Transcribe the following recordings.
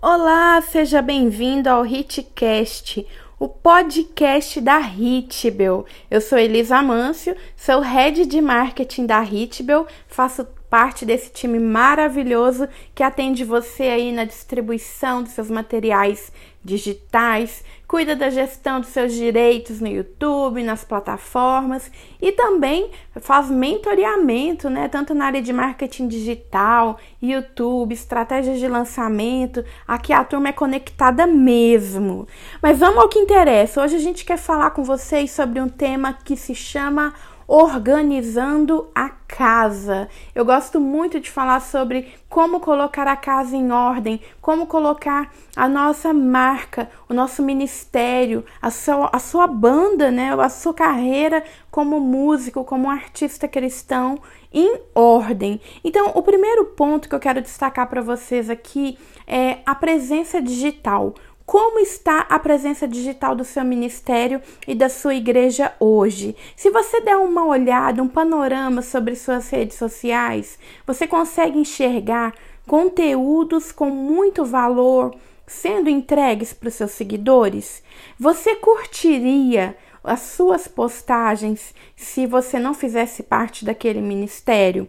Olá, seja bem-vindo ao Hitcast, o podcast da Hitbel. Eu sou Elisa Mâncio, sou head de marketing da Hitbel, faço parte desse time maravilhoso que atende você aí na distribuição dos seus materiais digitais, cuida da gestão dos seus direitos no YouTube, nas plataformas e também faz mentoreamento, né, tanto na área de marketing digital, YouTube, estratégias de lançamento. Aqui a turma é conectada mesmo. Mas vamos ao que interessa. Hoje a gente quer falar com vocês sobre um tema que se chama organizando a casa. Eu gosto muito de falar sobre como colocar a casa em ordem, como colocar a nossa marca, o nosso ministério, a sua, a sua banda, né, a sua carreira como músico, como artista cristão em ordem. Então, o primeiro ponto que eu quero destacar para vocês aqui é a presença digital. Como está a presença digital do seu ministério e da sua igreja hoje? Se você der uma olhada, um panorama sobre suas redes sociais, você consegue enxergar conteúdos com muito valor sendo entregues para os seus seguidores? Você curtiria as suas postagens se você não fizesse parte daquele ministério?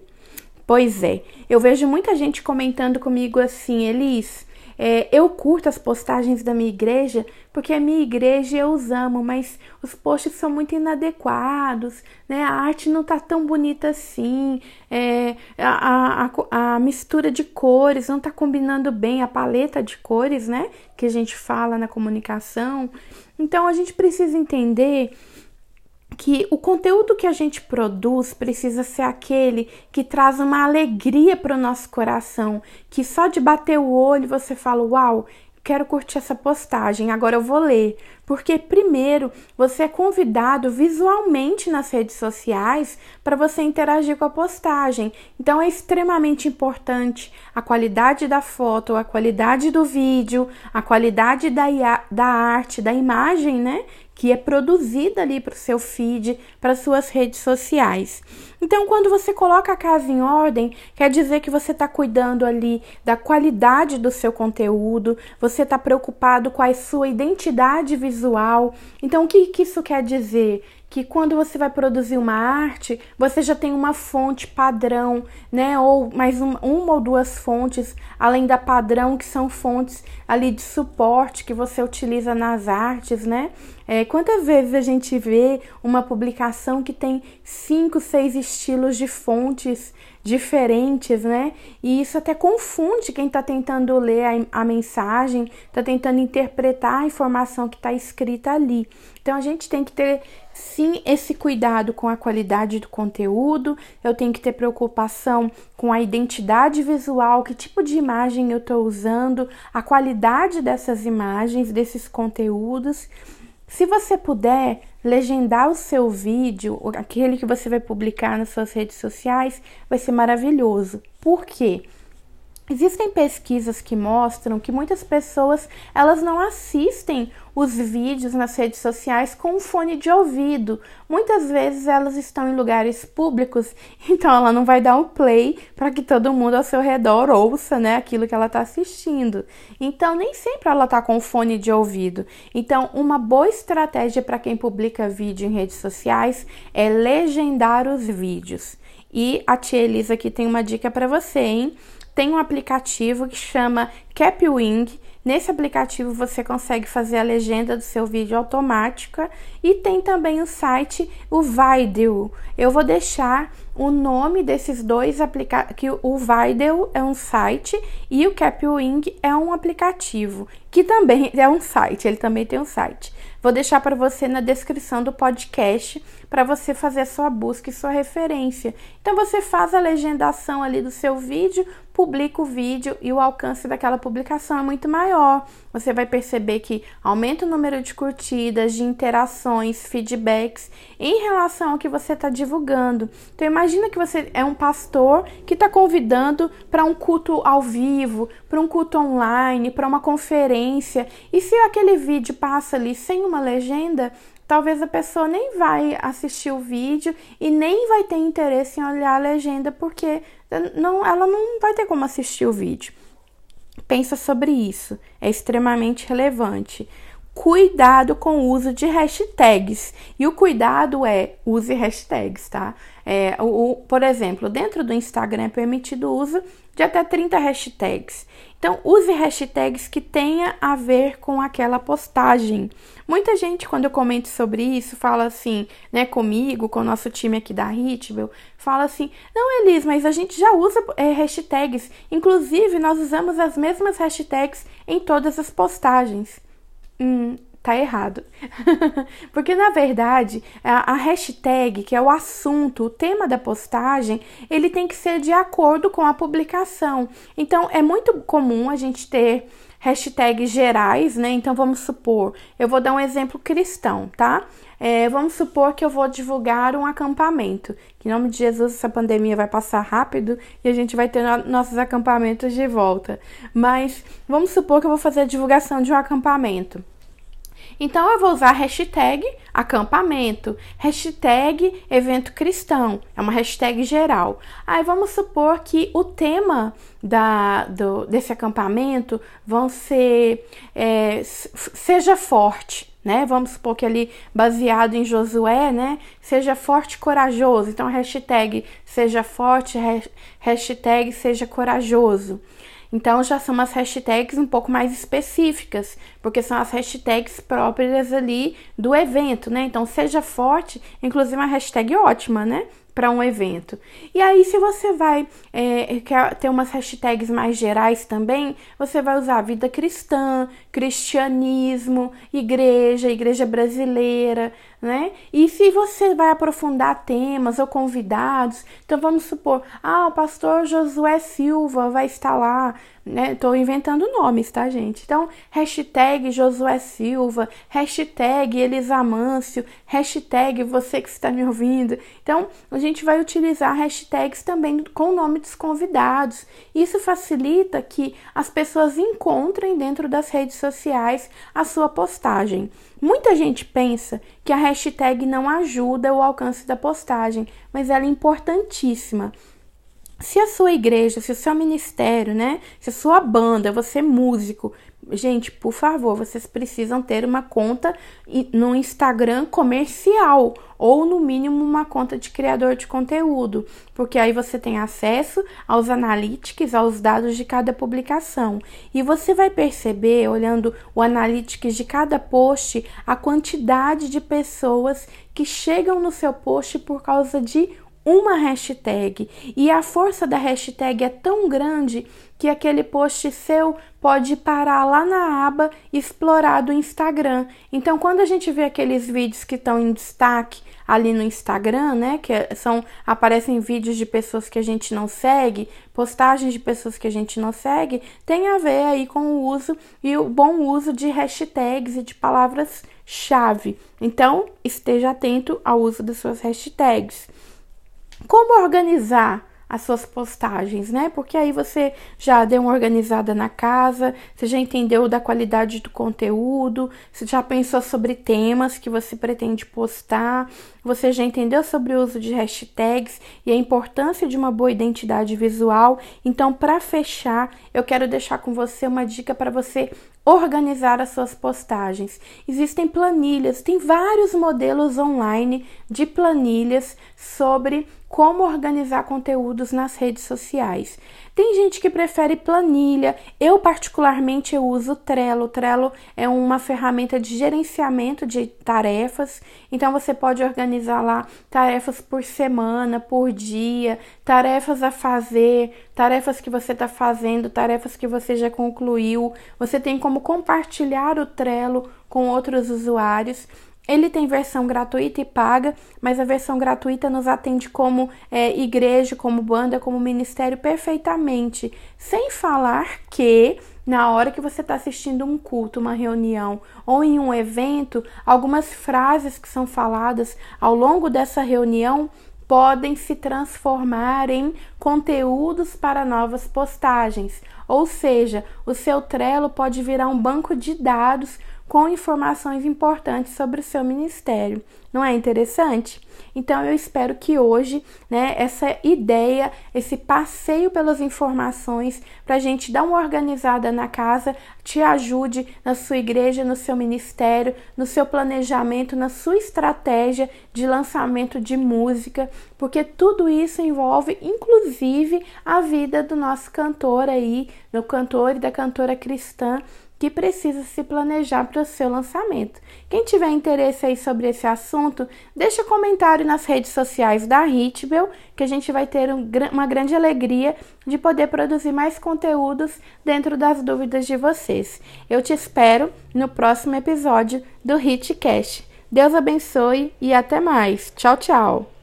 Pois é, eu vejo muita gente comentando comigo assim, Elis, é, eu curto as postagens da minha igreja porque a minha igreja eu os amo, mas os posts são muito inadequados, né? A arte não tá tão bonita assim, é, a, a, a mistura de cores não tá combinando bem, a paleta de cores, né? Que a gente fala na comunicação. Então a gente precisa entender que o conteúdo que a gente produz precisa ser aquele que traz uma alegria para o nosso coração, que só de bater o olho você fala: Uau, quero curtir essa postagem, agora eu vou ler. Porque, primeiro, você é convidado visualmente nas redes sociais para você interagir com a postagem. Então, é extremamente importante a qualidade da foto, a qualidade do vídeo, a qualidade da, da arte, da imagem, né? que é produzida ali para o seu feed, para suas redes sociais. Então, quando você coloca a casa em ordem, quer dizer que você está cuidando ali da qualidade do seu conteúdo, você está preocupado com a sua identidade visual. Então, o que, que isso quer dizer? que quando você vai produzir uma arte, você já tem uma fonte padrão, né? Ou mais uma, uma ou duas fontes, além da padrão, que são fontes ali de suporte que você utiliza nas artes, né? É, quantas vezes a gente vê uma publicação que tem cinco, seis estilos de fontes diferentes, né? E isso até confunde quem está tentando ler a, a mensagem, está tentando interpretar a informação que está escrita ali. Então a gente tem que ter sim esse cuidado com a qualidade do conteúdo, eu tenho que ter preocupação com a identidade visual, que tipo de imagem eu estou usando, a qualidade dessas imagens, desses conteúdos. Se você puder legendar o seu vídeo, aquele que você vai publicar nas suas redes sociais, vai ser maravilhoso. Por quê? Existem pesquisas que mostram que muitas pessoas elas não assistem os vídeos nas redes sociais com fone de ouvido. Muitas vezes elas estão em lugares públicos, então ela não vai dar um play para que todo mundo ao seu redor ouça, né, aquilo que ela está assistindo. Então nem sempre ela está com fone de ouvido. Então uma boa estratégia para quem publica vídeo em redes sociais é legendar os vídeos. E a tia Elisa aqui tem uma dica para você, hein? Tem um aplicativo que chama Capwing. Nesse aplicativo você consegue fazer a legenda do seu vídeo automática e tem também o site o Videl. Eu vou deixar o nome desses dois aplicativos, que o Videl é um site e o Capwing é um aplicativo, que também é um site, ele também tem um site. Vou deixar para você na descrição do podcast para você fazer a sua busca e sua referência. Então você faz a legendação ali do seu vídeo, publica o vídeo e o alcance daquela publicação é muito maior. Você vai perceber que aumenta o número de curtidas, de interações, feedbacks em relação ao que você está divulgando. Então imagina que você é um pastor que está convidando para um culto ao vivo, para um culto online, para uma conferência. E se aquele vídeo passa ali sem uma legenda, talvez a pessoa nem vai assistir o vídeo e nem vai ter interesse em olhar a legenda porque não, ela não vai ter como assistir o vídeo. pensa sobre isso. É extremamente relevante cuidado com o uso de hashtags. E o cuidado é use hashtags, tá? É, o, o, por exemplo, dentro do Instagram é permitido o uso de até 30 hashtags. Então, use hashtags que tenha a ver com aquela postagem. Muita gente, quando eu comento sobre isso, fala assim, né, comigo, com o nosso time aqui da Hitbel, fala assim: não, Elis, mas a gente já usa é, hashtags. Inclusive, nós usamos as mesmas hashtags em todas as postagens hum, tá errado. Porque na verdade, a, hashtag, que é o assunto, o tema da postagem, ele tem que ser de acordo com a publicação. Então, é muito comum a gente ter hashtags gerais, né? Então, vamos supor, eu vou dar um exemplo cristão, tá? É, vamos supor que eu vou divulgar um acampamento. Que em nome de Jesus essa pandemia vai passar rápido e a gente vai ter no nossos acampamentos de volta. Mas vamos supor que eu vou fazer a divulgação de um acampamento. Então eu vou usar hashtag acampamento, hashtag evento cristão, é uma hashtag geral. Aí vamos supor que o tema da, do, desse acampamento vão ser é, seja forte. Né? Vamos supor que ali baseado em Josué, né? Seja forte e corajoso. Então, hashtag seja forte, hashtag seja corajoso. Então já são umas hashtags um pouco mais específicas, porque são as hashtags próprias ali do evento, né? Então seja forte, inclusive uma hashtag ótima, né? para um evento. E aí, se você vai é, quer ter umas hashtags mais gerais também, você vai usar vida cristã, cristianismo, igreja, igreja brasileira, né? E se você vai aprofundar temas ou convidados, então vamos supor, ah, o pastor Josué Silva vai estar lá, né? Tô inventando nomes, tá, gente? Então, hashtag Josué Silva, hashtag Elisamâncio, hashtag você que está me ouvindo. Então, a gente vai utilizar hashtags também com o nome dos convidados. Isso facilita que as pessoas encontrem dentro das redes sociais a sua postagem. Muita gente pensa que a hashtag não ajuda o alcance da postagem, mas ela é importantíssima. Se a sua igreja, se o seu ministério, né, se a sua banda, você é músico, gente, por favor, vocês precisam ter uma conta no Instagram comercial ou no mínimo uma conta de criador de conteúdo, porque aí você tem acesso aos analytics, aos dados de cada publicação. E você vai perceber, olhando o analytics de cada post, a quantidade de pessoas que chegam no seu post por causa de uma hashtag e a força da hashtag é tão grande que aquele post seu pode parar lá na aba explorar do Instagram. Então, quando a gente vê aqueles vídeos que estão em destaque ali no Instagram, né, que é, são aparecem vídeos de pessoas que a gente não segue, postagens de pessoas que a gente não segue, tem a ver aí com o uso e o bom uso de hashtags e de palavras-chave. Então, esteja atento ao uso das suas hashtags. Como organizar as suas postagens, né? Porque aí você já deu uma organizada na casa, você já entendeu da qualidade do conteúdo, você já pensou sobre temas que você pretende postar, você já entendeu sobre o uso de hashtags e a importância de uma boa identidade visual. Então, para fechar, eu quero deixar com você uma dica para você organizar as suas postagens. Existem planilhas, tem vários modelos online de planilhas sobre como organizar conteúdos nas redes sociais. Tem gente que prefere planilha. Eu particularmente eu uso Trello. Trello é uma ferramenta de gerenciamento de tarefas. Então você pode organizar lá tarefas por semana, por dia, tarefas a fazer, tarefas que você está fazendo, tarefas que você já concluiu. Você tem como compartilhar o Trello com outros usuários. Ele tem versão gratuita e paga, mas a versão gratuita nos atende como é, igreja, como banda, como ministério perfeitamente. Sem falar que na hora que você está assistindo um culto, uma reunião ou em um evento, algumas frases que são faladas ao longo dessa reunião podem se transformar em conteúdos para novas postagens. Ou seja, o seu Trello pode virar um banco de dados com informações importantes sobre o seu ministério. Não é interessante? Então eu espero que hoje, né, essa ideia, esse passeio pelas informações para a gente dar uma organizada na casa, te ajude na sua igreja, no seu ministério, no seu planejamento, na sua estratégia de lançamento de música, porque tudo isso envolve, inclusive, a vida do nosso cantor aí, do cantor e da cantora cristã que precisa se planejar para o seu lançamento. Quem tiver interesse aí sobre esse assunto, deixa comentário nas redes sociais da Hitbel, que a gente vai ter um, uma grande alegria de poder produzir mais conteúdos dentro das dúvidas de vocês. Eu te espero no próximo episódio do Hitcast. Deus abençoe e até mais. Tchau, tchau.